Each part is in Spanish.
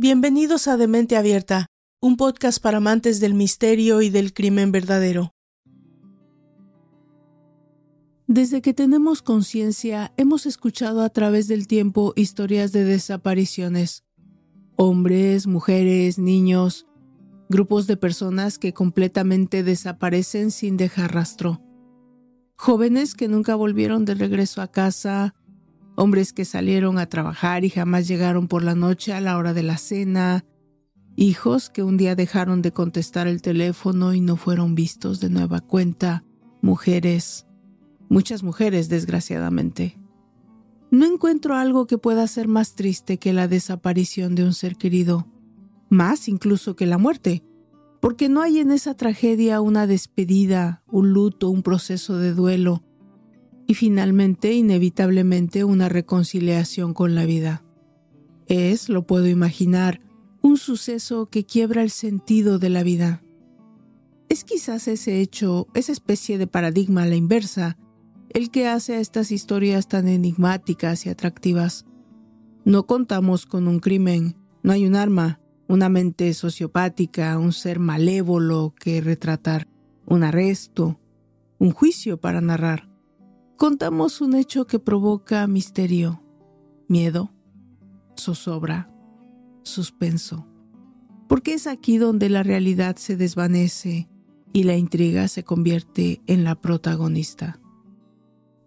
Bienvenidos a Demente Abierta, un podcast para amantes del misterio y del crimen verdadero. Desde que tenemos conciencia, hemos escuchado a través del tiempo historias de desapariciones. Hombres, mujeres, niños, grupos de personas que completamente desaparecen sin dejar rastro. Jóvenes que nunca volvieron de regreso a casa, hombres que salieron a trabajar y jamás llegaron por la noche a la hora de la cena, hijos que un día dejaron de contestar el teléfono y no fueron vistos de nueva cuenta, mujeres, muchas mujeres desgraciadamente. No encuentro algo que pueda ser más triste que la desaparición de un ser querido, más incluso que la muerte, porque no hay en esa tragedia una despedida, un luto, un proceso de duelo, y finalmente, inevitablemente, una reconciliación con la vida. Es, lo puedo imaginar, un suceso que quiebra el sentido de la vida. Es quizás ese hecho, esa especie de paradigma a la inversa, el que hace a estas historias tan enigmáticas y atractivas. No contamos con un crimen, no hay un arma, una mente sociopática, un ser malévolo que retratar, un arresto, un juicio para narrar contamos un hecho que provoca misterio, miedo, zozobra, suspenso, porque es aquí donde la realidad se desvanece y la intriga se convierte en la protagonista.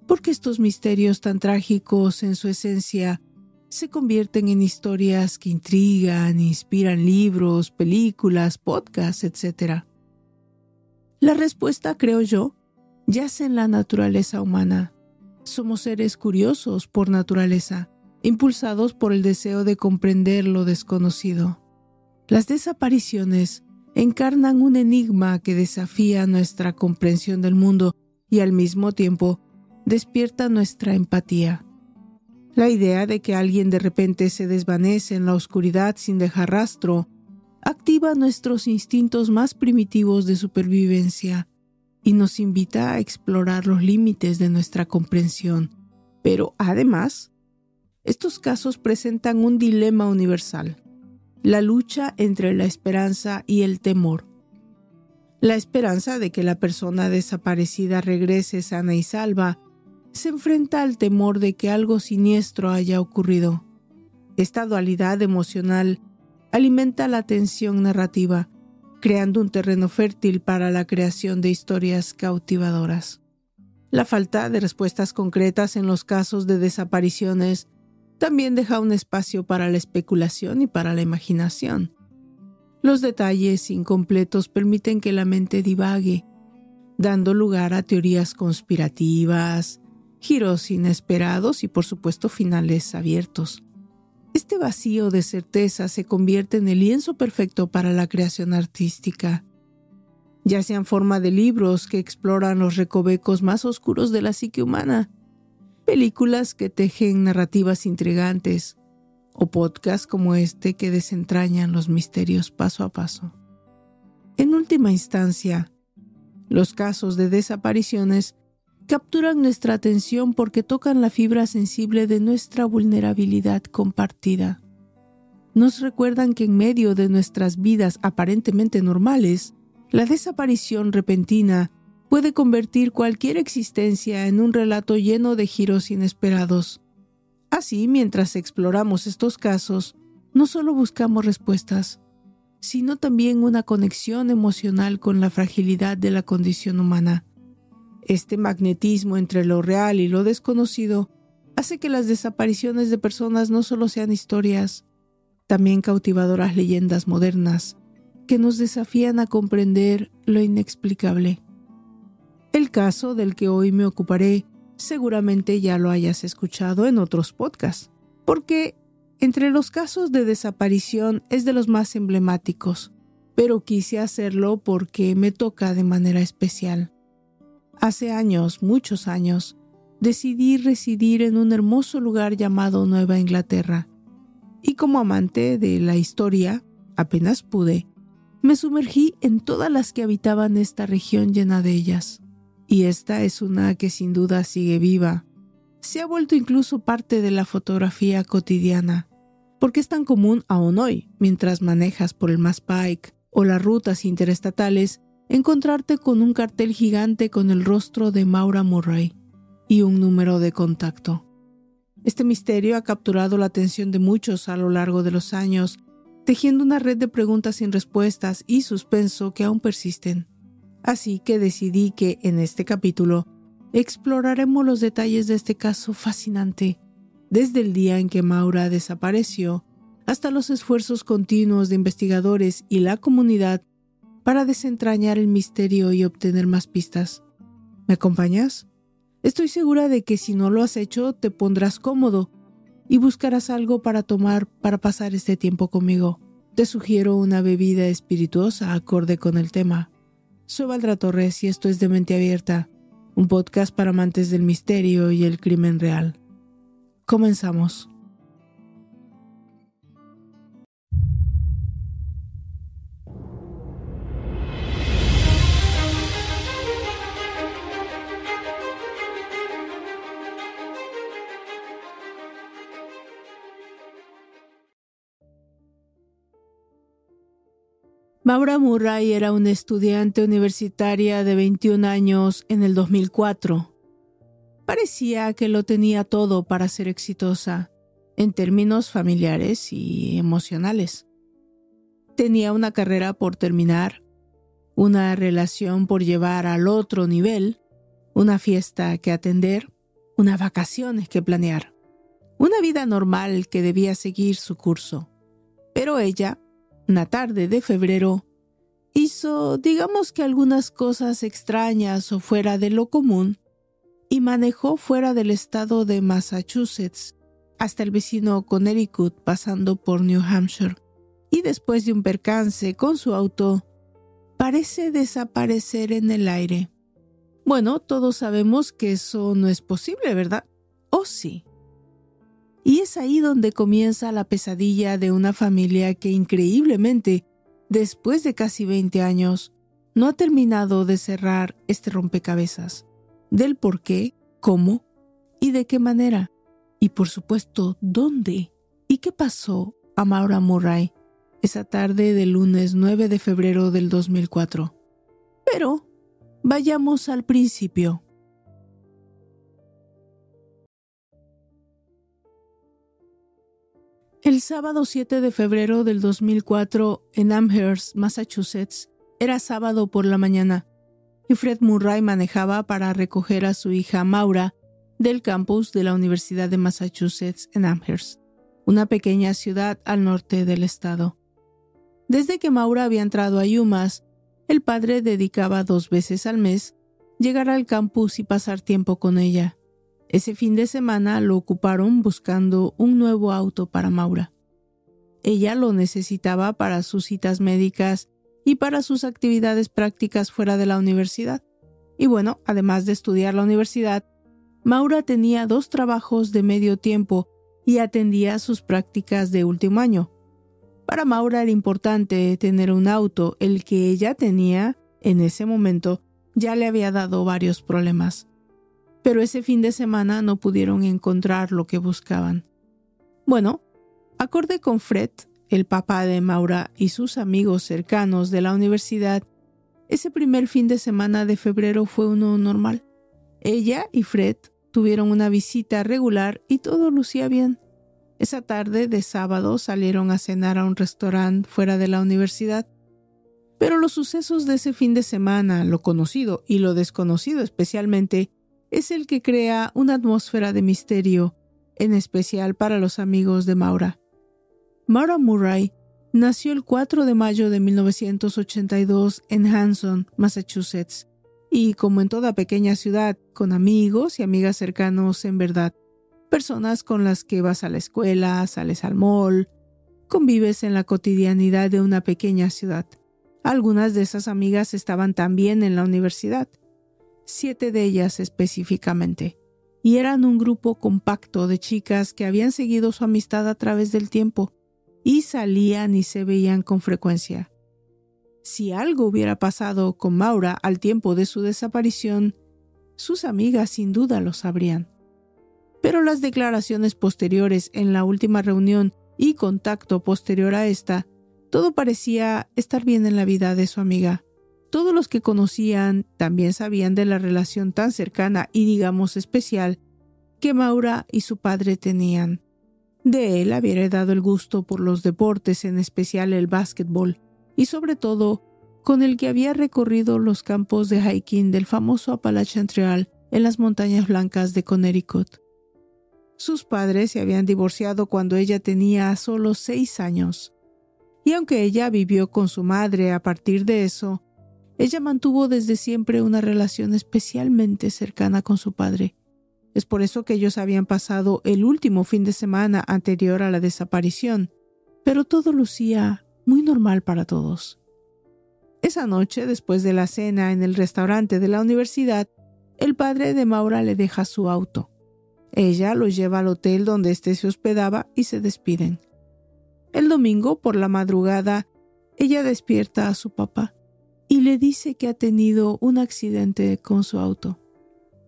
Porque estos misterios tan trágicos en su esencia se convierten en historias que intrigan, inspiran libros, películas, podcasts, etc. La respuesta, creo yo, yace en la naturaleza humana. Somos seres curiosos por naturaleza, impulsados por el deseo de comprender lo desconocido. Las desapariciones encarnan un enigma que desafía nuestra comprensión del mundo y al mismo tiempo despierta nuestra empatía. La idea de que alguien de repente se desvanece en la oscuridad sin dejar rastro activa nuestros instintos más primitivos de supervivencia y nos invita a explorar los límites de nuestra comprensión. Pero además, estos casos presentan un dilema universal, la lucha entre la esperanza y el temor. La esperanza de que la persona desaparecida regrese sana y salva se enfrenta al temor de que algo siniestro haya ocurrido. Esta dualidad emocional alimenta la tensión narrativa creando un terreno fértil para la creación de historias cautivadoras. La falta de respuestas concretas en los casos de desapariciones también deja un espacio para la especulación y para la imaginación. Los detalles incompletos permiten que la mente divague, dando lugar a teorías conspirativas, giros inesperados y por supuesto finales abiertos. Este vacío de certeza se convierte en el lienzo perfecto para la creación artística, ya sea en forma de libros que exploran los recovecos más oscuros de la psique humana, películas que tejen narrativas intrigantes, o podcasts como este que desentrañan los misterios paso a paso. En última instancia, los casos de desapariciones capturan nuestra atención porque tocan la fibra sensible de nuestra vulnerabilidad compartida. Nos recuerdan que en medio de nuestras vidas aparentemente normales, la desaparición repentina puede convertir cualquier existencia en un relato lleno de giros inesperados. Así, mientras exploramos estos casos, no solo buscamos respuestas, sino también una conexión emocional con la fragilidad de la condición humana. Este magnetismo entre lo real y lo desconocido hace que las desapariciones de personas no solo sean historias, también cautivadoras leyendas modernas que nos desafían a comprender lo inexplicable. El caso del que hoy me ocuparé seguramente ya lo hayas escuchado en otros podcasts, porque entre los casos de desaparición es de los más emblemáticos, pero quise hacerlo porque me toca de manera especial. Hace años, muchos años, decidí residir en un hermoso lugar llamado Nueva Inglaterra. Y como amante de la historia, apenas pude, me sumergí en todas las que habitaban esta región llena de ellas. Y esta es una que sin duda sigue viva. Se ha vuelto incluso parte de la fotografía cotidiana, ¿Por qué es tan común aún hoy, mientras manejas por el Mass Pike o las rutas interestatales, encontrarte con un cartel gigante con el rostro de Maura Murray y un número de contacto? Este misterio ha capturado la atención de muchos a lo largo de los años, tejiendo una red de preguntas sin respuestas y suspenso que aún persisten. Así que decidí que en este capítulo exploraremos los detalles de este caso fascinante, desde el día en que Maura desapareció hasta los esfuerzos continuos de investigadores y la comunidad para desentrañar el misterio y obtener más pistas. ¿Me acompañas? Estoy segura de que si no lo has hecho te pondrás cómodo y buscarás algo para tomar para pasar este tiempo conmigo. Te sugiero una bebida espirituosa acorde con el tema. Soy Valdra Torres y esto es de Mente Abierta, un podcast para amantes del misterio y el crimen real. Comenzamos. Maura Murray era una estudiante universitaria de 21 años en el 2004. Parecía que lo tenía todo para ser exitosa en términos familiares y emocionales. Tenía una carrera por terminar, una relación por llevar al otro nivel, una fiesta que atender, unas vacaciones que planear, una vida normal que debía seguir su curso. Pero ella una tarde de febrero, hizo, digamos que algunas cosas extrañas o fuera de lo común, y manejó fuera del estado de Massachusetts hasta el vecino Connecticut pasando por New Hampshire, y después de un percance con su auto, parece desaparecer en el aire. Bueno, todos sabemos que eso no es posible, ¿verdad? ¿O sí? Y es ahí donde comienza la pesadilla de una familia que increíblemente, después de casi 20 años, no ha terminado de cerrar este rompecabezas, del por qué, cómo y de qué manera, y por supuesto, dónde y qué pasó a Maura Murray esa tarde del lunes 9 de febrero del 2004. Pero vayamos al principio. El sábado 7 de febrero del 2004 en Amherst, Massachusetts, era sábado por la mañana y Fred Murray manejaba para recoger a su hija Maura del campus de la Universidad de Massachusetts en Amherst, una pequeña ciudad al norte del estado. Desde que Maura había entrado a UMass, el padre dedicaba dos veces al mes llegar al campus y pasar tiempo con ella. Ese fin de semana lo ocuparon buscando un nuevo auto para Maura. Ella lo necesitaba para sus citas médicas y para sus actividades prácticas fuera de la universidad. Y bueno, además de estudiar la universidad, Maura tenía dos trabajos de medio tiempo y atendía sus prácticas de último año. Para Maura era importante tener un auto, el que ella tenía en ese momento ya le había dado varios problemas pero ese fin de semana no pudieron encontrar lo que buscaban. Bueno, acorde con Fred, el papá de Maura y sus amigos cercanos de la universidad, ese primer fin de semana de febrero fue uno normal. Ella y Fred tuvieron una visita regular y todo lucía bien. Esa tarde de sábado salieron a cenar a un restaurante fuera de la universidad. Pero los sucesos de ese fin de semana, lo conocido y lo desconocido especialmente, es el que crea una atmósfera de misterio, en especial para los amigos de Maura. Maura Murray nació el 4 de mayo de 1982 en Hanson, Massachusetts, y como en toda pequeña ciudad, con amigos y amigas cercanos en verdad, personas con las que vas a la escuela, sales al mall, convives en la cotidianidad de una pequeña ciudad. Algunas de esas amigas estaban también en la universidad siete de ellas específicamente, y eran un grupo compacto de chicas que habían seguido su amistad a través del tiempo y salían y se veían con frecuencia. Si algo hubiera pasado con Maura al tiempo de su desaparición, sus amigas sin duda lo sabrían. Pero las declaraciones posteriores en la última reunión y contacto posterior a esta, todo parecía estar bien en la vida de su amiga. Todos los que conocían también sabían de la relación tan cercana y digamos especial que Maura y su padre tenían. De él había heredado el gusto por los deportes, en especial el básquetbol, y sobre todo con el que había recorrido los campos de hiking del famoso Appalachian Trail en las montañas blancas de Connecticut. Sus padres se habían divorciado cuando ella tenía solo seis años, y aunque ella vivió con su madre a partir de eso, ella mantuvo desde siempre una relación especialmente cercana con su padre. Es por eso que ellos habían pasado el último fin de semana anterior a la desaparición, pero todo lucía muy normal para todos. Esa noche, después de la cena en el restaurante de la universidad, el padre de Maura le deja su auto. Ella lo lleva al hotel donde éste se hospedaba y se despiden. El domingo, por la madrugada, ella despierta a su papá le dice que ha tenido un accidente con su auto.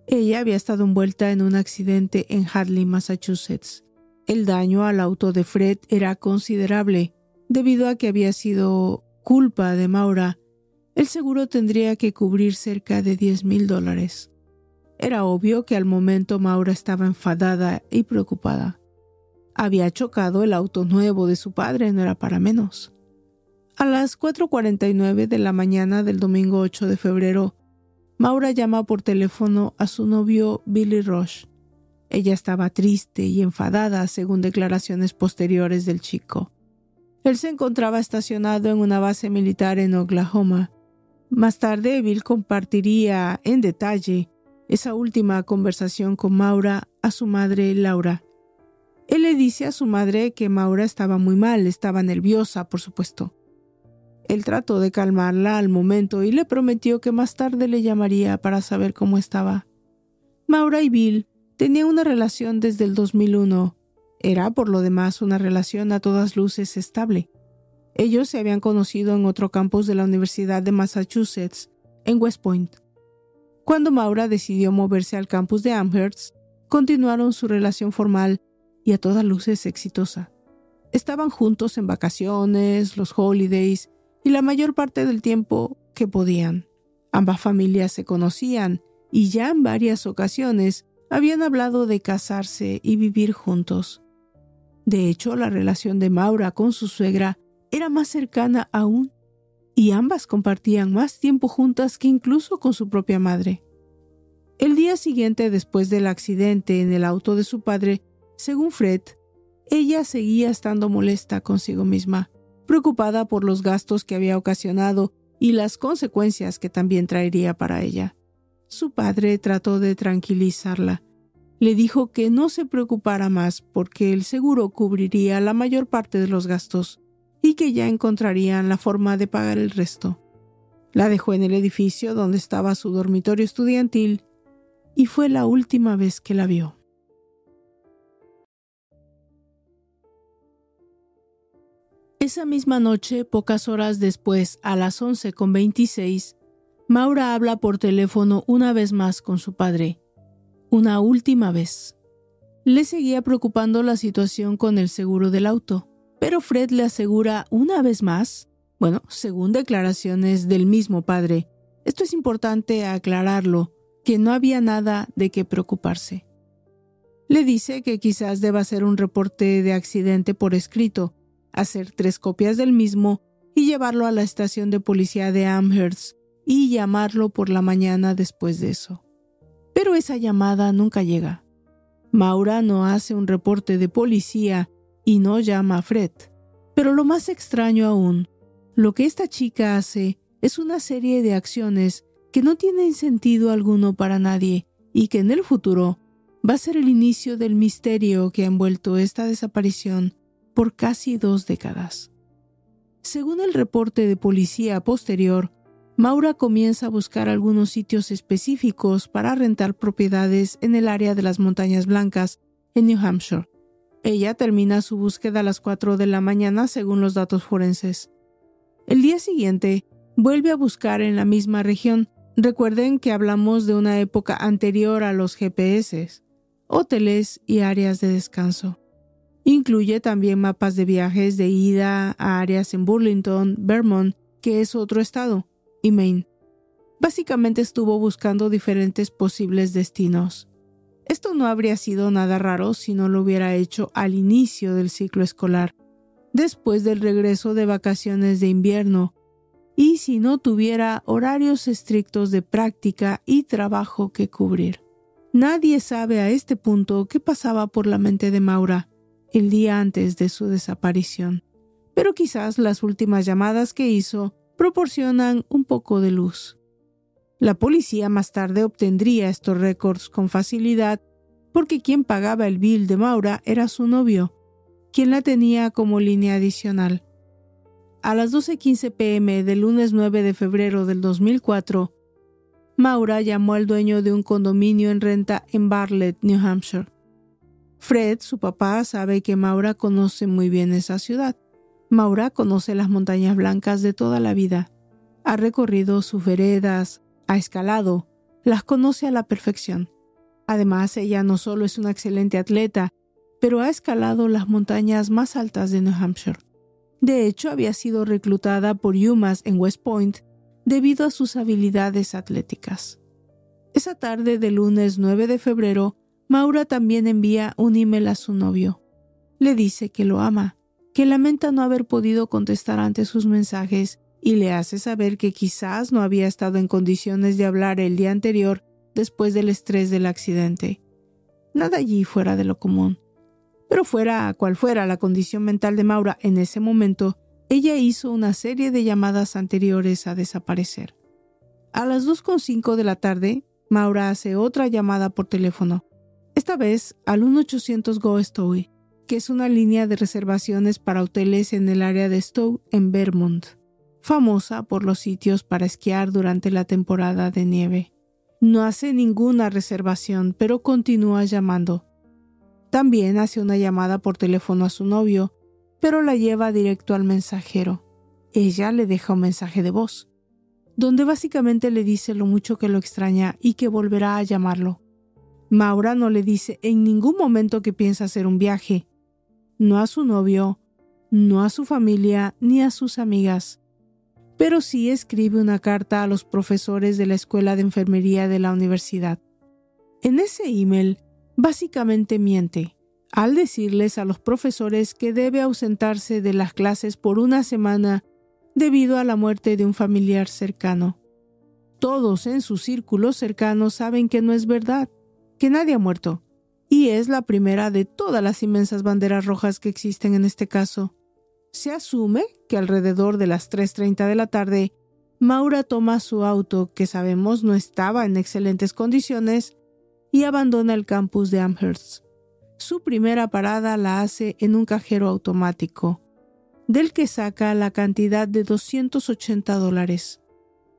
Ella había estado envuelta en un accidente en Hadley, Massachusetts. El daño al auto de Fred era considerable, debido a que había sido culpa de Maura. El seguro tendría que cubrir cerca de 10 mil dólares. Era obvio que al momento Maura estaba enfadada y preocupada. Había chocado el auto nuevo de su padre, no era para menos. A las 4.49 de la mañana del domingo 8 de febrero, Maura llama por teléfono a su novio Billy Rush. Ella estaba triste y enfadada, según declaraciones posteriores del chico. Él se encontraba estacionado en una base militar en Oklahoma. Más tarde, Bill compartiría en detalle esa última conversación con Maura a su madre Laura. Él le dice a su madre que Maura estaba muy mal, estaba nerviosa, por supuesto. Él trató de calmarla al momento y le prometió que más tarde le llamaría para saber cómo estaba. Maura y Bill tenían una relación desde el 2001. Era, por lo demás, una relación a todas luces estable. Ellos se habían conocido en otro campus de la Universidad de Massachusetts, en West Point. Cuando Maura decidió moverse al campus de Amherst, continuaron su relación formal y a todas luces exitosa. Estaban juntos en vacaciones, los holidays y la mayor parte del tiempo que podían. Ambas familias se conocían y ya en varias ocasiones habían hablado de casarse y vivir juntos. De hecho, la relación de Maura con su suegra era más cercana aún y ambas compartían más tiempo juntas que incluso con su propia madre. El día siguiente después del accidente en el auto de su padre, según Fred, ella seguía estando molesta consigo misma, preocupada por los gastos que había ocasionado y las consecuencias que también traería para ella. Su padre trató de tranquilizarla. Le dijo que no se preocupara más porque el seguro cubriría la mayor parte de los gastos y que ya encontrarían la forma de pagar el resto. La dejó en el edificio donde estaba su dormitorio estudiantil y fue la última vez que la vio. Esa misma noche, pocas horas después, a las 11.26, Maura habla por teléfono una vez más con su padre. Una última vez. Le seguía preocupando la situación con el seguro del auto. Pero Fred le asegura una vez más, bueno, según declaraciones del mismo padre, esto es importante aclararlo, que no había nada de qué preocuparse. Le dice que quizás deba hacer un reporte de accidente por escrito, hacer tres copias del mismo y llevarlo a la estación de policía de Amherst y llamarlo por la mañana después de eso. Pero esa llamada nunca llega. Maura no hace un reporte de policía y no llama a Fred. Pero lo más extraño aún, lo que esta chica hace es una serie de acciones que no tienen sentido alguno para nadie y que en el futuro va a ser el inicio del misterio que ha envuelto esta desaparición por casi dos décadas. Según el reporte de policía posterior, Maura comienza a buscar algunos sitios específicos para rentar propiedades en el área de las Montañas Blancas, en New Hampshire, ella termina su búsqueda a las 4 de la mañana según los datos forenses. El día siguiente, vuelve a buscar en la misma región. Recuerden que hablamos de una época anterior a los GPS, hoteles y áreas de descanso. Incluye también mapas de viajes de ida a áreas en Burlington, Vermont, que es otro estado, y Maine. Básicamente estuvo buscando diferentes posibles destinos. Esto no habría sido nada raro si no lo hubiera hecho al inicio del ciclo escolar, después del regreso de vacaciones de invierno, y si no tuviera horarios estrictos de práctica y trabajo que cubrir. Nadie sabe a este punto qué pasaba por la mente de Maura el día antes de su desaparición, pero quizás las últimas llamadas que hizo proporcionan un poco de luz. La policía más tarde obtendría estos récords con facilidad porque quien pagaba el bill de Maura era su novio, quien la tenía como línea adicional. A las 12.15 pm del lunes 9 de febrero del 2004, Maura llamó al dueño de un condominio en renta en Bartlett, New Hampshire. Fred, su papá, sabe que Maura conoce muy bien esa ciudad. Maura conoce las montañas blancas de toda la vida. Ha recorrido sus veredas, ha escalado, las conoce a la perfección. Además, ella no solo es una excelente atleta, pero ha escalado las montañas más altas de New Hampshire. De hecho, había sido reclutada por UMass en West Point debido a sus habilidades atléticas. Esa tarde del lunes 9 de febrero, Maura también envía un email a su novio. Le dice que lo ama, que lamenta no haber podido contestar ante sus mensajes y le hace saber que quizás no había estado en condiciones de hablar el día anterior después del estrés del accidente. Nada allí fuera de lo común. Pero fuera cual fuera la condición mental de Maura en ese momento, ella hizo una serie de llamadas anteriores a desaparecer. A las 2.05 de la tarde, Maura hace otra llamada por teléfono, esta vez al 1800 Go Stowe, que es una línea de reservaciones para hoteles en el área de Stowe, en Vermont, famosa por los sitios para esquiar durante la temporada de nieve. No hace ninguna reservación, pero continúa llamando. También hace una llamada por teléfono a su novio, pero la lleva directo al mensajero. Ella le deja un mensaje de voz, donde básicamente le dice lo mucho que lo extraña y que volverá a llamarlo. Maura no le dice en ningún momento que piensa hacer un viaje, no a su novio, no a su familia ni a sus amigas, pero sí escribe una carta a los profesores de la escuela de enfermería de la universidad. En ese email, básicamente miente al decirles a los profesores que debe ausentarse de las clases por una semana debido a la muerte de un familiar cercano. Todos en su círculo cercano saben que no es verdad, que nadie ha muerto, y es la primera de todas las inmensas banderas rojas que existen en este caso. Se asume que alrededor de las 3.30 de la tarde, Maura toma su auto, que sabemos no estaba en excelentes condiciones, y abandona el campus de Amherst. Su primera parada la hace en un cajero automático, del que saca la cantidad de 280 dólares,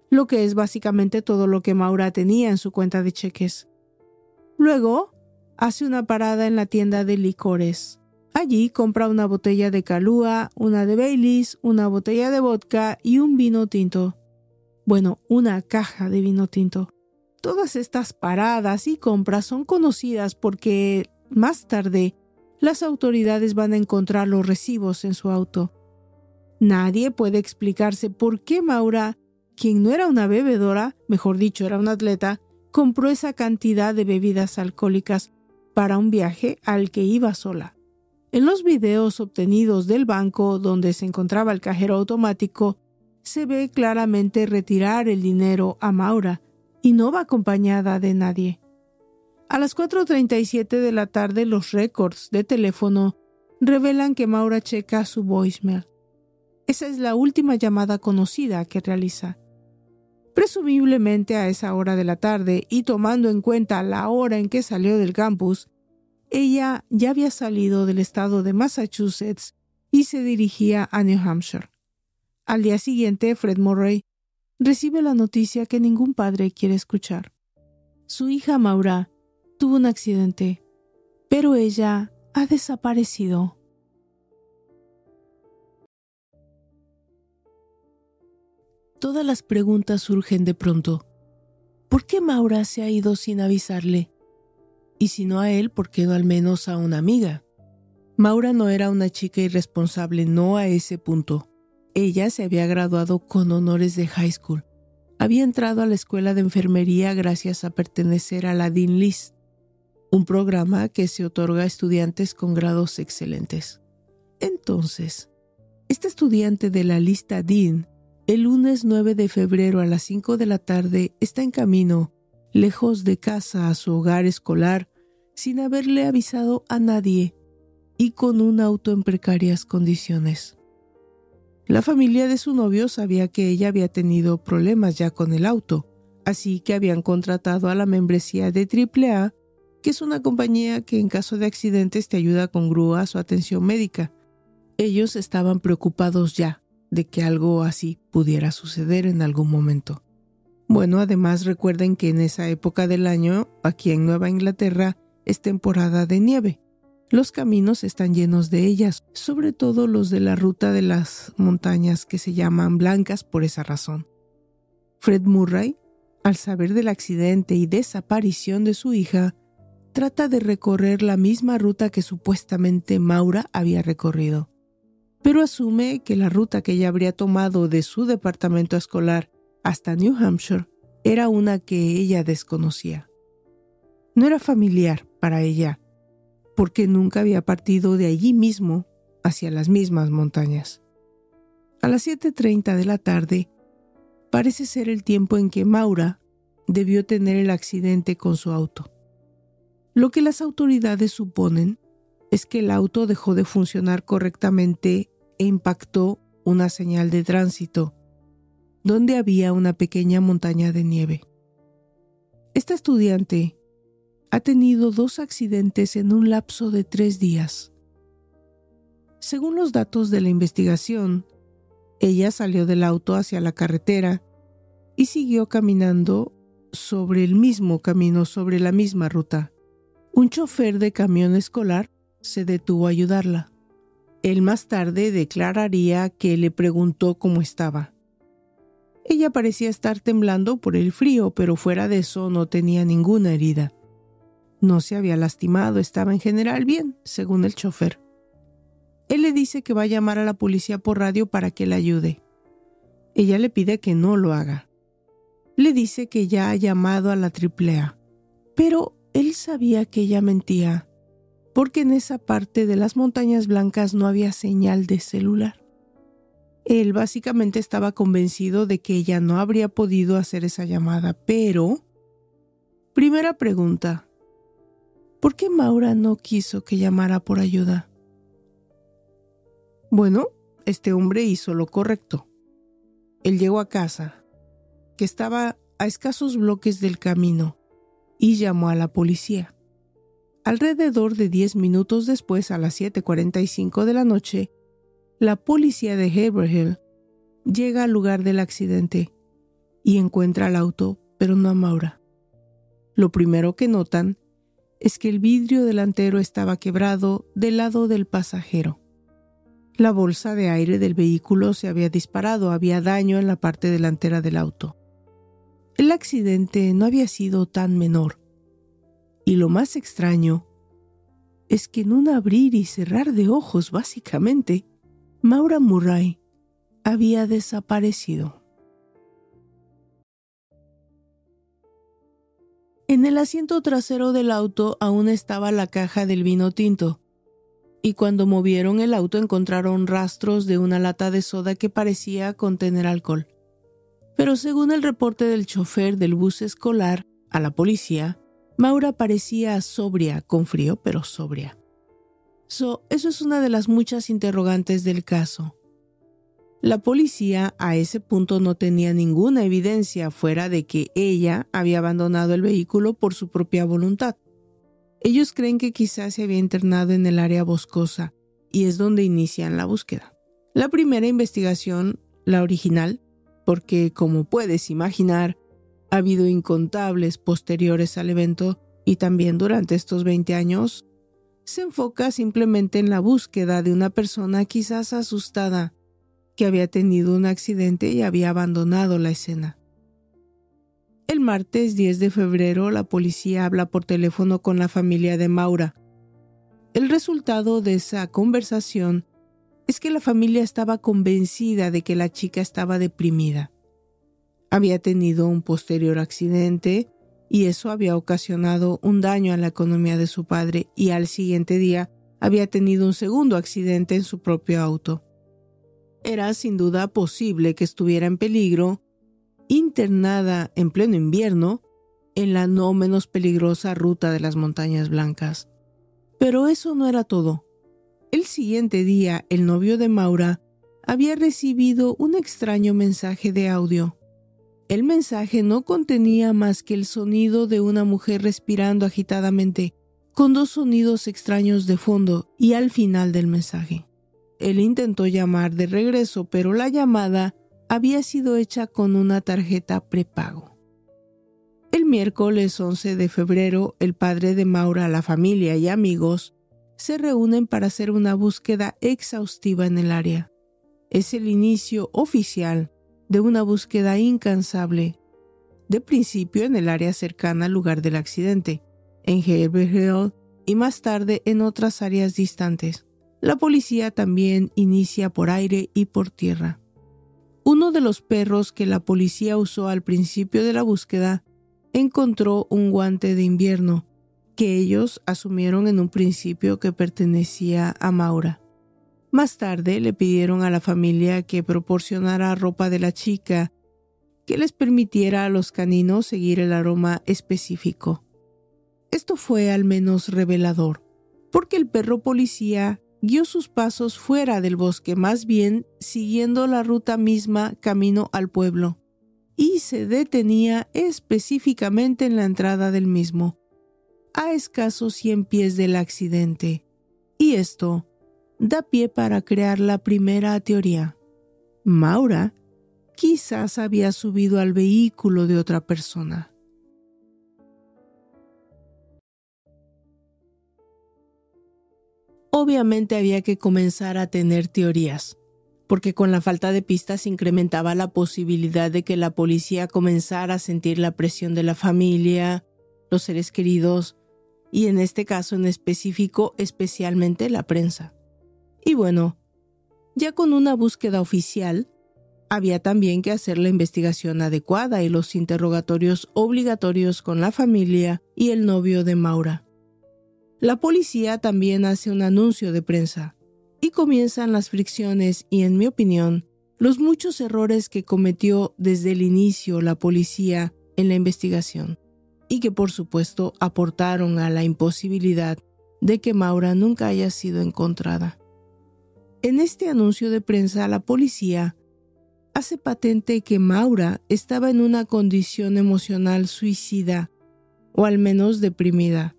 lo que es básicamente todo lo que Maura tenía en su cuenta de cheques. Luego, hace una parada en la tienda de licores. Allí compra una botella de Calúa, una de Baileys, una botella de vodka y un vino tinto. Bueno, una caja de vino tinto. Todas estas paradas y compras son conocidas porque más tarde, las autoridades van a encontrar los recibos en su auto. Nadie puede explicarse por qué Maura, quien no era una bebedora, mejor dicho, era un atleta, compró esa cantidad de bebidas alcohólicas para un viaje al que iba sola. En los videos obtenidos del banco donde se encontraba el cajero automático, se ve claramente retirar el dinero a Maura y no va acompañada de nadie. A las 4.37 de la tarde los récords de teléfono revelan que Maura checa su voicemail. Esa es la última llamada conocida que realiza. Presumiblemente a esa hora de la tarde y tomando en cuenta la hora en que salió del campus, ella ya había salido del estado de Massachusetts y se dirigía a New Hampshire. Al día siguiente, Fred Murray recibe la noticia que ningún padre quiere escuchar. Su hija Maura tuvo un accidente, pero ella ha desaparecido. Todas las preguntas surgen de pronto. ¿Por qué Maura se ha ido sin avisarle? Y si no a él, ¿por qué no al menos a una amiga? Maura no era una chica irresponsable, no a ese punto. Ella se había graduado con honores de high school. Había entrado a la escuela de enfermería gracias a pertenecer a la Dean List, un programa que se otorga a estudiantes con grados excelentes. Entonces, esta estudiante de la lista Dean, el lunes 9 de febrero a las 5 de la tarde, está en camino, lejos de casa a su hogar escolar, sin haberle avisado a nadie y con un auto en precarias condiciones. La familia de su novio sabía que ella había tenido problemas ya con el auto, así que habían contratado a la membresía de AAA, que es una compañía que en caso de accidentes te ayuda con grúas o atención médica. Ellos estaban preocupados ya de que algo así pudiera suceder en algún momento. Bueno, además recuerden que en esa época del año, aquí en Nueva Inglaterra, es temporada de nieve, los caminos están llenos de ellas, sobre todo los de la ruta de las montañas que se llaman blancas por esa razón. Fred Murray, al saber del accidente y desaparición de su hija, trata de recorrer la misma ruta que supuestamente Maura había recorrido, pero asume que la ruta que ella habría tomado de su departamento escolar hasta New Hampshire era una que ella desconocía. No era familiar para ella porque nunca había partido de allí mismo hacia las mismas montañas. A las 7.30 de la tarde parece ser el tiempo en que Maura debió tener el accidente con su auto. Lo que las autoridades suponen es que el auto dejó de funcionar correctamente e impactó una señal de tránsito, donde había una pequeña montaña de nieve. Esta estudiante ha tenido dos accidentes en un lapso de tres días. Según los datos de la investigación, ella salió del auto hacia la carretera y siguió caminando sobre el mismo camino, sobre la misma ruta. Un chofer de camión escolar se detuvo a ayudarla. Él más tarde declararía que le preguntó cómo estaba. Ella parecía estar temblando por el frío, pero fuera de eso no tenía ninguna herida. No se había lastimado, estaba en general bien, según el chofer. Él le dice que va a llamar a la policía por radio para que le ayude. Ella le pide que no lo haga. Le dice que ya ha llamado a la AAA, pero él sabía que ella mentía, porque en esa parte de las montañas blancas no había señal de celular. Él básicamente estaba convencido de que ella no habría podido hacer esa llamada, pero... Primera pregunta, ¿Por qué Maura no quiso que llamara por ayuda? Bueno, este hombre hizo lo correcto. Él llegó a casa, que estaba a escasos bloques del camino, y llamó a la policía. Alrededor de 10 minutos después, a las 7.45 de la noche, la policía de Haverhill llega al lugar del accidente y encuentra el auto, pero no a Maura. Lo primero que notan es que el vidrio delantero estaba quebrado del lado del pasajero. La bolsa de aire del vehículo se había disparado, había daño en la parte delantera del auto. El accidente no había sido tan menor. Y lo más extraño es que en un abrir y cerrar de ojos, básicamente, Maura Murray había desaparecido. En el asiento trasero del auto aún estaba la caja del vino tinto, y cuando movieron el auto encontraron rastros de una lata de soda que parecía contener alcohol. Pero según el reporte del chofer del bus escolar a la policía, Maura parecía sobria, con frío, pero sobria. So, eso es una de las muchas interrogantes del caso. La policía a ese punto no tenía ninguna evidencia fuera de que ella había abandonado el vehículo por su propia voluntad. Ellos creen que quizás se había internado en el área boscosa y es donde inician la búsqueda. La primera investigación, la original, porque como puedes imaginar, ha habido incontables posteriores al evento y también durante estos 20 años, se enfoca simplemente en la búsqueda de una persona quizás asustada que había tenido un accidente y había abandonado la escena. El martes 10 de febrero la policía habla por teléfono con la familia de Maura. El resultado de esa conversación es que la familia estaba convencida de que la chica estaba deprimida. Había tenido un posterior accidente y eso había ocasionado un daño a la economía de su padre y al siguiente día había tenido un segundo accidente en su propio auto. Era sin duda posible que estuviera en peligro, internada en pleno invierno, en la no menos peligrosa ruta de las montañas blancas. Pero eso no era todo. El siguiente día, el novio de Maura había recibido un extraño mensaje de audio. El mensaje no contenía más que el sonido de una mujer respirando agitadamente, con dos sonidos extraños de fondo y al final del mensaje. Él intentó llamar de regreso, pero la llamada había sido hecha con una tarjeta prepago. El miércoles 11 de febrero, el padre de Maura, la familia y amigos se reúnen para hacer una búsqueda exhaustiva en el área. Es el inicio oficial de una búsqueda incansable, de principio en el área cercana al lugar del accidente, en Hill y más tarde en otras áreas distantes. La policía también inicia por aire y por tierra. Uno de los perros que la policía usó al principio de la búsqueda encontró un guante de invierno que ellos asumieron en un principio que pertenecía a Maura. Más tarde le pidieron a la familia que proporcionara ropa de la chica que les permitiera a los caninos seguir el aroma específico. Esto fue al menos revelador, porque el perro policía guió sus pasos fuera del bosque, más bien siguiendo la ruta misma camino al pueblo, y se detenía específicamente en la entrada del mismo, a escasos 100 pies del accidente. Y esto da pie para crear la primera teoría. Maura quizás había subido al vehículo de otra persona. Obviamente había que comenzar a tener teorías, porque con la falta de pistas incrementaba la posibilidad de que la policía comenzara a sentir la presión de la familia, los seres queridos, y en este caso en específico especialmente la prensa. Y bueno, ya con una búsqueda oficial, había también que hacer la investigación adecuada y los interrogatorios obligatorios con la familia y el novio de Maura. La policía también hace un anuncio de prensa y comienzan las fricciones y, en mi opinión, los muchos errores que cometió desde el inicio la policía en la investigación y que por supuesto aportaron a la imposibilidad de que Maura nunca haya sido encontrada. En este anuncio de prensa, la policía hace patente que Maura estaba en una condición emocional suicida, o al menos deprimida.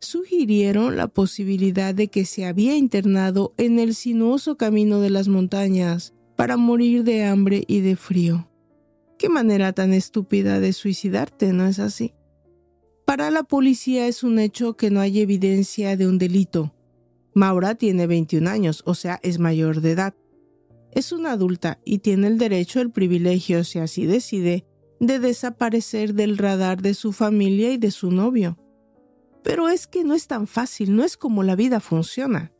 Sugirieron la posibilidad de que se había internado en el sinuoso camino de las montañas para morir de hambre y de frío. Qué manera tan estúpida de suicidarte, ¿no es así? Para la policía es un hecho que no hay evidencia de un delito, Maura tiene 21 años, o sea, es mayor de edad. Es una adulta y tiene el derecho, el privilegio, si así decide, de desaparecer del radar de su familia y de su novio. Pero es que no es tan fácil, no es como la vida funciona.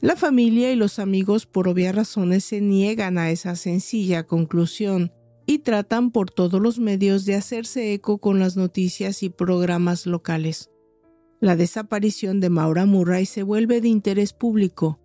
La familia y los amigos por obvias razones se niegan a esa sencilla conclusión y tratan por todos los medios de hacerse eco con las noticias y programas locales la desaparición de Maura Murray se vuelve de interés público.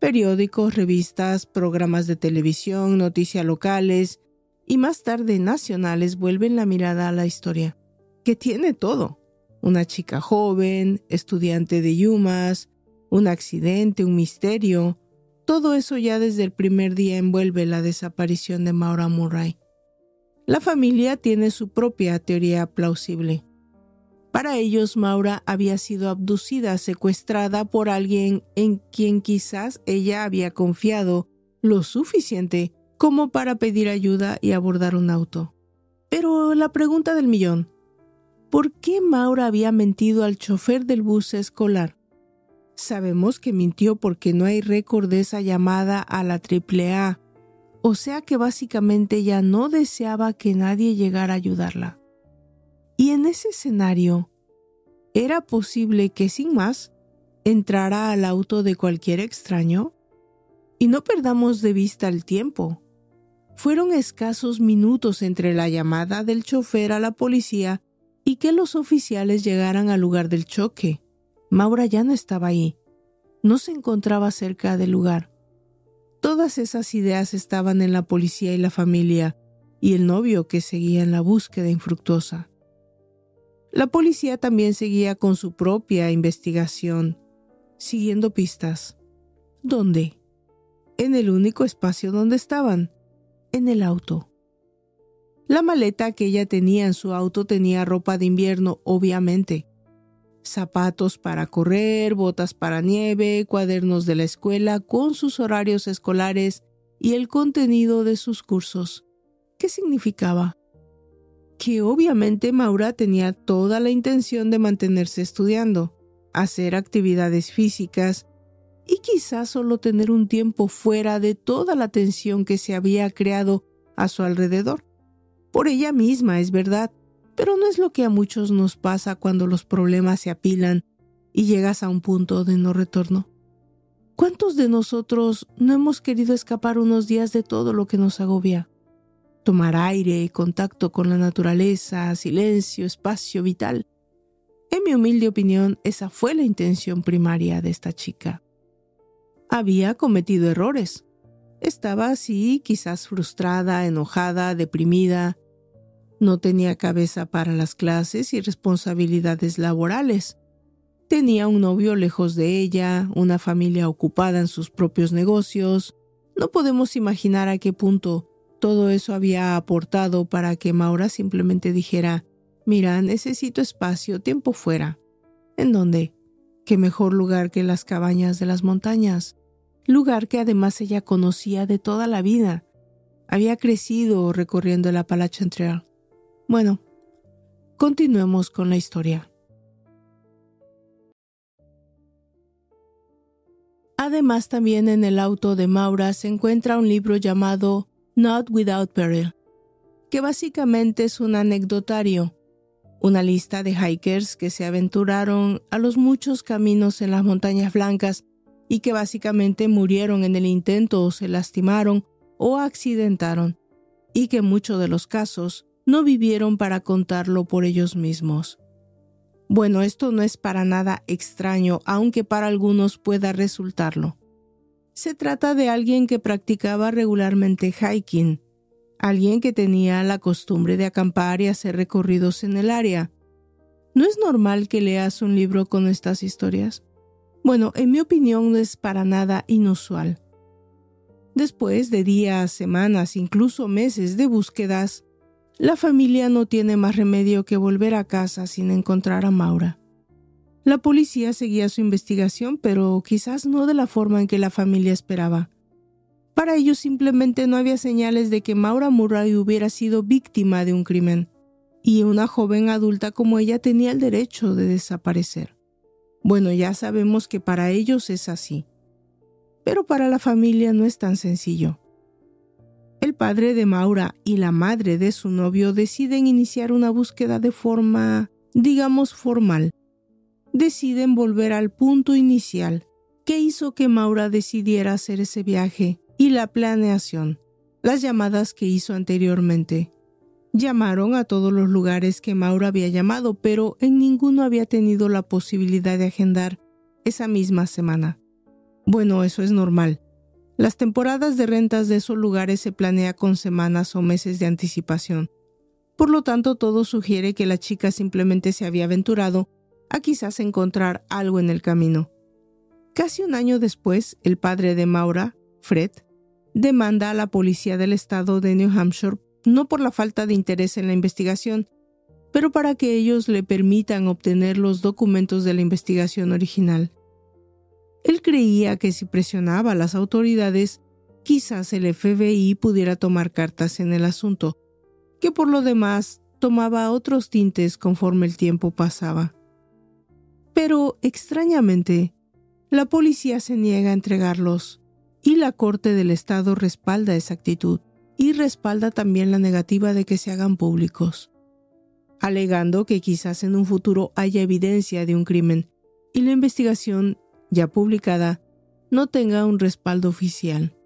Periódicos, revistas, programas de televisión, noticias locales y más tarde nacionales vuelven la mirada a la historia, que tiene todo. Una chica joven, estudiante de Yumas, un accidente, un misterio. Todo eso ya desde el primer día envuelve la desaparición de Maura Murray. La familia tiene su propia teoría plausible. Para ellos, Maura había sido abducida, secuestrada por alguien en quien quizás ella había confiado lo suficiente como para pedir ayuda y abordar un auto. Pero la pregunta del millón, ¿por qué Maura había mentido al chofer del bus escolar? Sabemos que mintió porque no hay récord de esa llamada a la AAA, o sea que básicamente ya no deseaba que nadie llegara a ayudarla. Y en ese escenario, era posible que sin más, entrara al auto de cualquier extraño? Y no perdamos de vista el tiempo. Fueron escasos minutos entre la llamada del chofer a la policía y que los oficiales llegaran al lugar del choque. Maura ya no estaba ahí. No se encontraba cerca del lugar. Todas esas ideas estaban en la policía y la familia, y el novio que seguía en la búsqueda infructuosa. La policía también seguía con su propia investigación, siguiendo pistas. ¿Dónde? En el único espacio donde estaban, en el auto. La maleta que ella tenía en su auto tenía ropa de invierno, obviamente. Zapatos para correr, botas para nieve, cuadernos de la escuela con sus horarios escolares y el contenido de sus cursos. ¿Qué significaba? Que obviamente Maura tenía toda la intención de mantenerse estudiando, hacer actividades físicas y quizás solo tener un tiempo fuera de toda la tensión que se había creado a su alrededor. Por ella misma, es verdad, pero no es lo que a muchos nos pasa cuando los problemas se apilan y llegas a un punto de no retorno. ¿Cuántos de nosotros no hemos querido escapar unos días de todo lo que nos agobia? Tomar aire, contacto con la naturaleza, silencio, espacio vital. En mi humilde opinión, esa fue la intención primaria de esta chica. Había cometido errores. Estaba así, quizás frustrada, enojada, deprimida, no tenía cabeza para las clases y responsabilidades laborales. Tenía un novio lejos de ella, una familia ocupada en sus propios negocios. No podemos imaginar a qué punto todo eso había aportado para que Maura simplemente dijera, mira, necesito espacio, tiempo fuera. ¿En dónde? ¿Qué mejor lugar que las cabañas de las montañas? Lugar que además ella conocía de toda la vida. Había crecido recorriendo el Appalachian Trail. Bueno, continuemos con la historia. Además, también en el auto de Maura se encuentra un libro llamado Not Without Peril, que básicamente es un anecdotario, una lista de hikers que se aventuraron a los muchos caminos en las montañas blancas y que básicamente murieron en el intento o se lastimaron o accidentaron, y que en muchos de los casos no vivieron para contarlo por ellos mismos. Bueno, esto no es para nada extraño, aunque para algunos pueda resultarlo. Se trata de alguien que practicaba regularmente hiking, alguien que tenía la costumbre de acampar y hacer recorridos en el área. ¿No es normal que leas un libro con estas historias? Bueno, en mi opinión no es para nada inusual. Después de días, semanas, incluso meses de búsquedas, la familia no tiene más remedio que volver a casa sin encontrar a Maura. La policía seguía su investigación, pero quizás no de la forma en que la familia esperaba. Para ellos simplemente no había señales de que Maura Murray hubiera sido víctima de un crimen, y una joven adulta como ella tenía el derecho de desaparecer. Bueno, ya sabemos que para ellos es así, pero para la familia no es tan sencillo. El padre de Maura y la madre de su novio deciden iniciar una búsqueda de forma, digamos, formal. Deciden volver al punto inicial que hizo que Maura decidiera hacer ese viaje y la planeación, las llamadas que hizo anteriormente. Llamaron a todos los lugares que Maura había llamado, pero en ninguno había tenido la posibilidad de agendar esa misma semana. Bueno, eso es normal. Las temporadas de rentas de esos lugares se planea con semanas o meses de anticipación. Por lo tanto, todo sugiere que la chica simplemente se había aventurado a quizás encontrar algo en el camino. Casi un año después, el padre de Maura, Fred, demanda a la policía del estado de New Hampshire no por la falta de interés en la investigación, pero para que ellos le permitan obtener los documentos de la investigación original. Él creía que si presionaba a las autoridades, quizás el FBI pudiera tomar cartas en el asunto, que por lo demás tomaba otros tintes conforme el tiempo pasaba. Pero, extrañamente, la policía se niega a entregarlos, y la Corte del Estado respalda esa actitud, y respalda también la negativa de que se hagan públicos, alegando que quizás en un futuro haya evidencia de un crimen, y la investigación ya publicada, no tenga un respaldo oficial.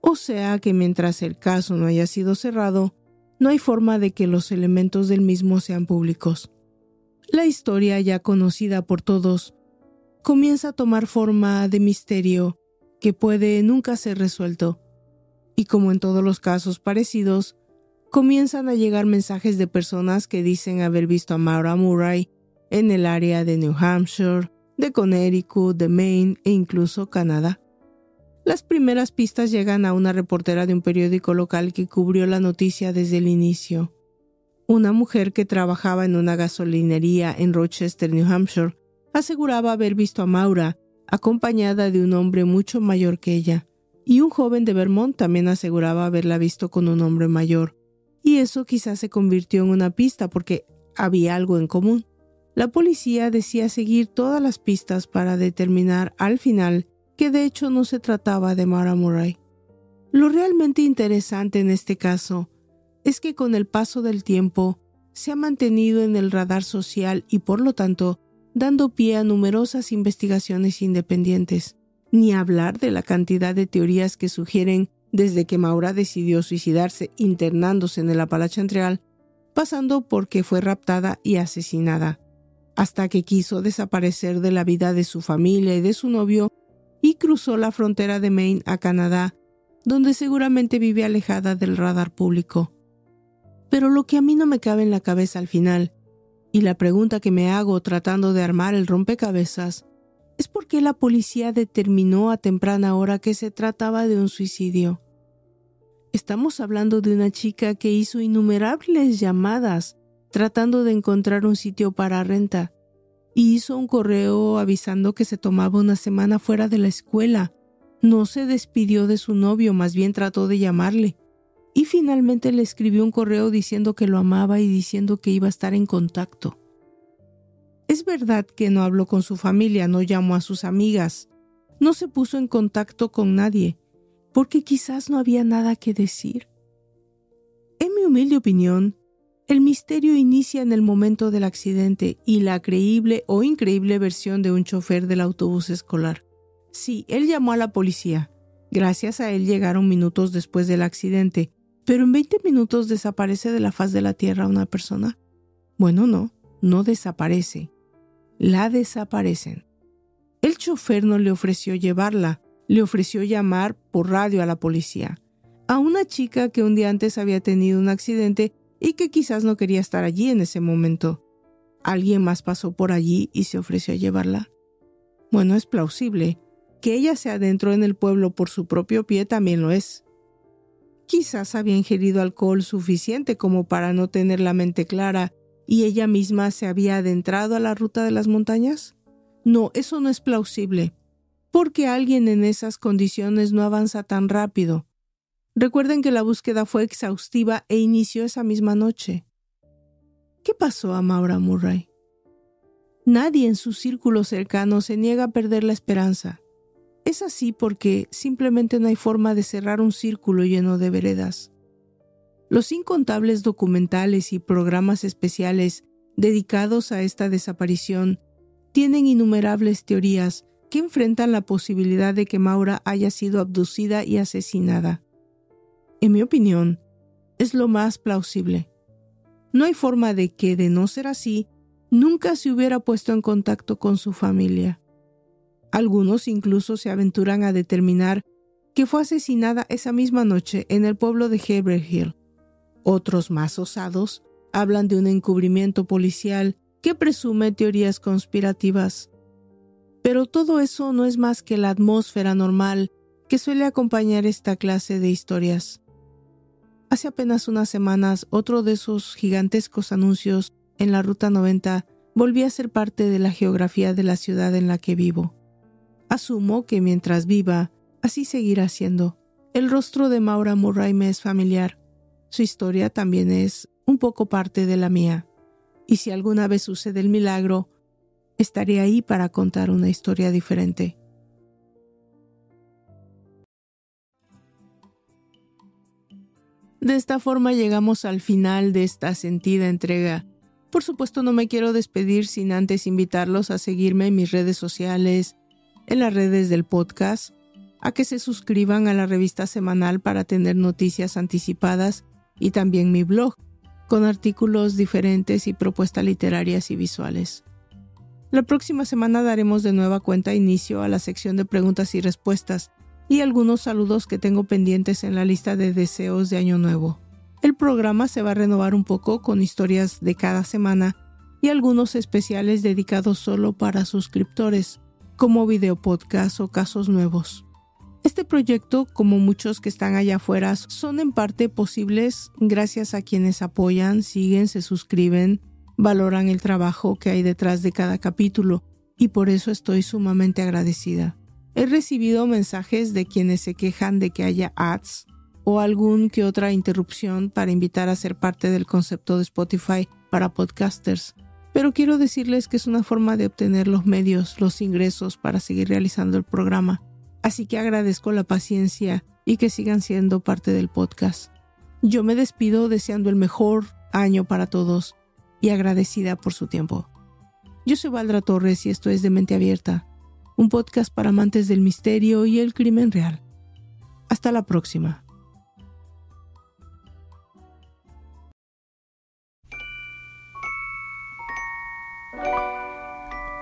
O sea que mientras el caso no haya sido cerrado, no hay forma de que los elementos del mismo sean públicos. La historia, ya conocida por todos, comienza a tomar forma de misterio que puede nunca ser resuelto. Y como en todos los casos parecidos, comienzan a llegar mensajes de personas que dicen haber visto a Maura Murray en el área de New Hampshire, de Connecticut, de Maine e incluso Canadá. Las primeras pistas llegan a una reportera de un periódico local que cubrió la noticia desde el inicio. Una mujer que trabajaba en una gasolinería en Rochester, New Hampshire, aseguraba haber visto a Maura acompañada de un hombre mucho mayor que ella, y un joven de Vermont también aseguraba haberla visto con un hombre mayor, y eso quizás se convirtió en una pista porque había algo en común. La policía decía seguir todas las pistas para determinar al final que de hecho no se trataba de Mara Murray. Lo realmente interesante en este caso es que con el paso del tiempo se ha mantenido en el radar social y por lo tanto dando pie a numerosas investigaciones independientes, ni hablar de la cantidad de teorías que sugieren desde que Maura decidió suicidarse internándose en el Appalachian Trail, pasando por que fue raptada y asesinada, hasta que quiso desaparecer de la vida de su familia y de su novio y cruzó la frontera de Maine a Canadá, donde seguramente vive alejada del radar público. Pero lo que a mí no me cabe en la cabeza al final, y la pregunta que me hago tratando de armar el rompecabezas, es por qué la policía determinó a temprana hora que se trataba de un suicidio. Estamos hablando de una chica que hizo innumerables llamadas tratando de encontrar un sitio para renta y hizo un correo avisando que se tomaba una semana fuera de la escuela. No se despidió de su novio, más bien trató de llamarle. Y finalmente le escribió un correo diciendo que lo amaba y diciendo que iba a estar en contacto. Es verdad que no habló con su familia, no llamó a sus amigas, no se puso en contacto con nadie, porque quizás no había nada que decir. En mi humilde opinión, el misterio inicia en el momento del accidente y la creíble o increíble versión de un chofer del autobús escolar. Sí, él llamó a la policía. Gracias a él llegaron minutos después del accidente, pero en 20 minutos desaparece de la faz de la tierra una persona. Bueno, no, no desaparece. La desaparecen. El chofer no le ofreció llevarla, le ofreció llamar por radio a la policía. A una chica que un día antes había tenido un accidente y que quizás no quería estar allí en ese momento. ¿Alguien más pasó por allí y se ofreció a llevarla? Bueno, es plausible. Que ella se adentró en el pueblo por su propio pie también lo es. Quizás había ingerido alcohol suficiente como para no tener la mente clara y ella misma se había adentrado a la ruta de las montañas. No, eso no es plausible, porque alguien en esas condiciones no avanza tan rápido. Recuerden que la búsqueda fue exhaustiva e inició esa misma noche. ¿Qué pasó a Maura Murray? Nadie en su círculo cercano se niega a perder la esperanza. Es así porque simplemente no hay forma de cerrar un círculo lleno de veredas. Los incontables documentales y programas especiales dedicados a esta desaparición tienen innumerables teorías que enfrentan la posibilidad de que Maura haya sido abducida y asesinada en mi opinión, es lo más plausible. No hay forma de que, de no ser así, nunca se hubiera puesto en contacto con su familia. Algunos incluso se aventuran a determinar que fue asesinada esa misma noche en el pueblo de Hill. Otros más osados hablan de un encubrimiento policial que presume teorías conspirativas. Pero todo eso no es más que la atmósfera normal que suele acompañar esta clase de historias. Hace apenas unas semanas, otro de esos gigantescos anuncios en la Ruta 90 volvía a ser parte de la geografía de la ciudad en la que vivo. Asumo que mientras viva, así seguirá siendo. El rostro de Maura Murray me es familiar. Su historia también es un poco parte de la mía. Y si alguna vez sucede el milagro, estaré ahí para contar una historia diferente. De esta forma llegamos al final de esta sentida entrega. Por supuesto no me quiero despedir sin antes invitarlos a seguirme en mis redes sociales, en las redes del podcast, a que se suscriban a la revista semanal para tener noticias anticipadas y también mi blog, con artículos diferentes y propuestas literarias y visuales. La próxima semana daremos de nueva cuenta inicio a la sección de preguntas y respuestas y algunos saludos que tengo pendientes en la lista de deseos de Año Nuevo. El programa se va a renovar un poco con historias de cada semana y algunos especiales dedicados solo para suscriptores, como video podcast o casos nuevos. Este proyecto, como muchos que están allá afuera, son en parte posibles gracias a quienes apoyan, siguen, se suscriben, valoran el trabajo que hay detrás de cada capítulo y por eso estoy sumamente agradecida. He recibido mensajes de quienes se quejan de que haya ads o algún que otra interrupción para invitar a ser parte del concepto de Spotify para podcasters, pero quiero decirles que es una forma de obtener los medios, los ingresos para seguir realizando el programa Así que agradezco la paciencia y que sigan siendo parte del podcast. Yo me despido deseando el mejor año para todos y agradecida por su tiempo. Yo soy Valdra Torres y esto es de Mente Abierta, un podcast para amantes del misterio y el crimen real. Hasta la próxima.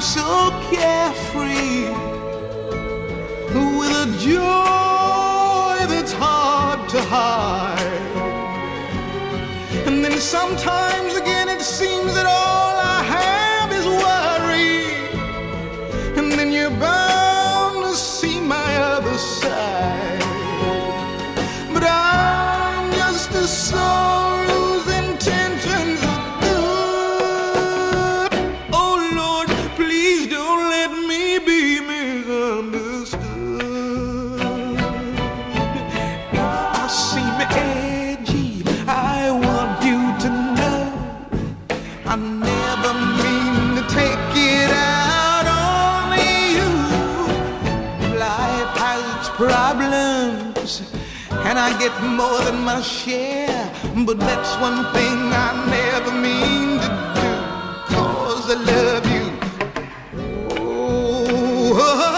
so get more than my share. But that's one thing I never mean to do. Cause I love you. Oh,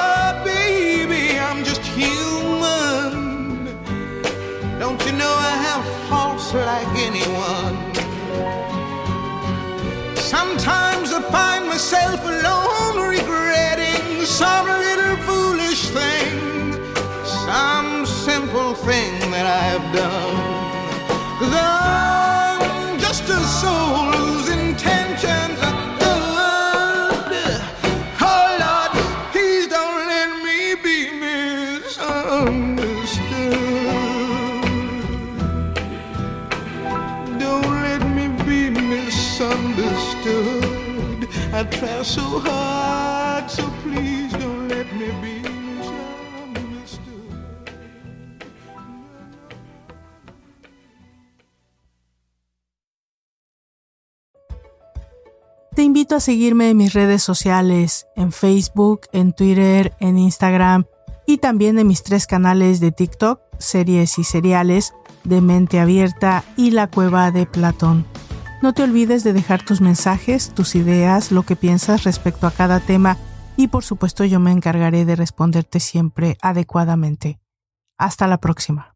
Te invito a seguirme en mis redes sociales, en Facebook, en Twitter, en Instagram y también en mis tres canales de TikTok, series y seriales, de Mente Abierta y La Cueva de Platón. No te olvides de dejar tus mensajes, tus ideas, lo que piensas respecto a cada tema y por supuesto yo me encargaré de responderte siempre adecuadamente. Hasta la próxima.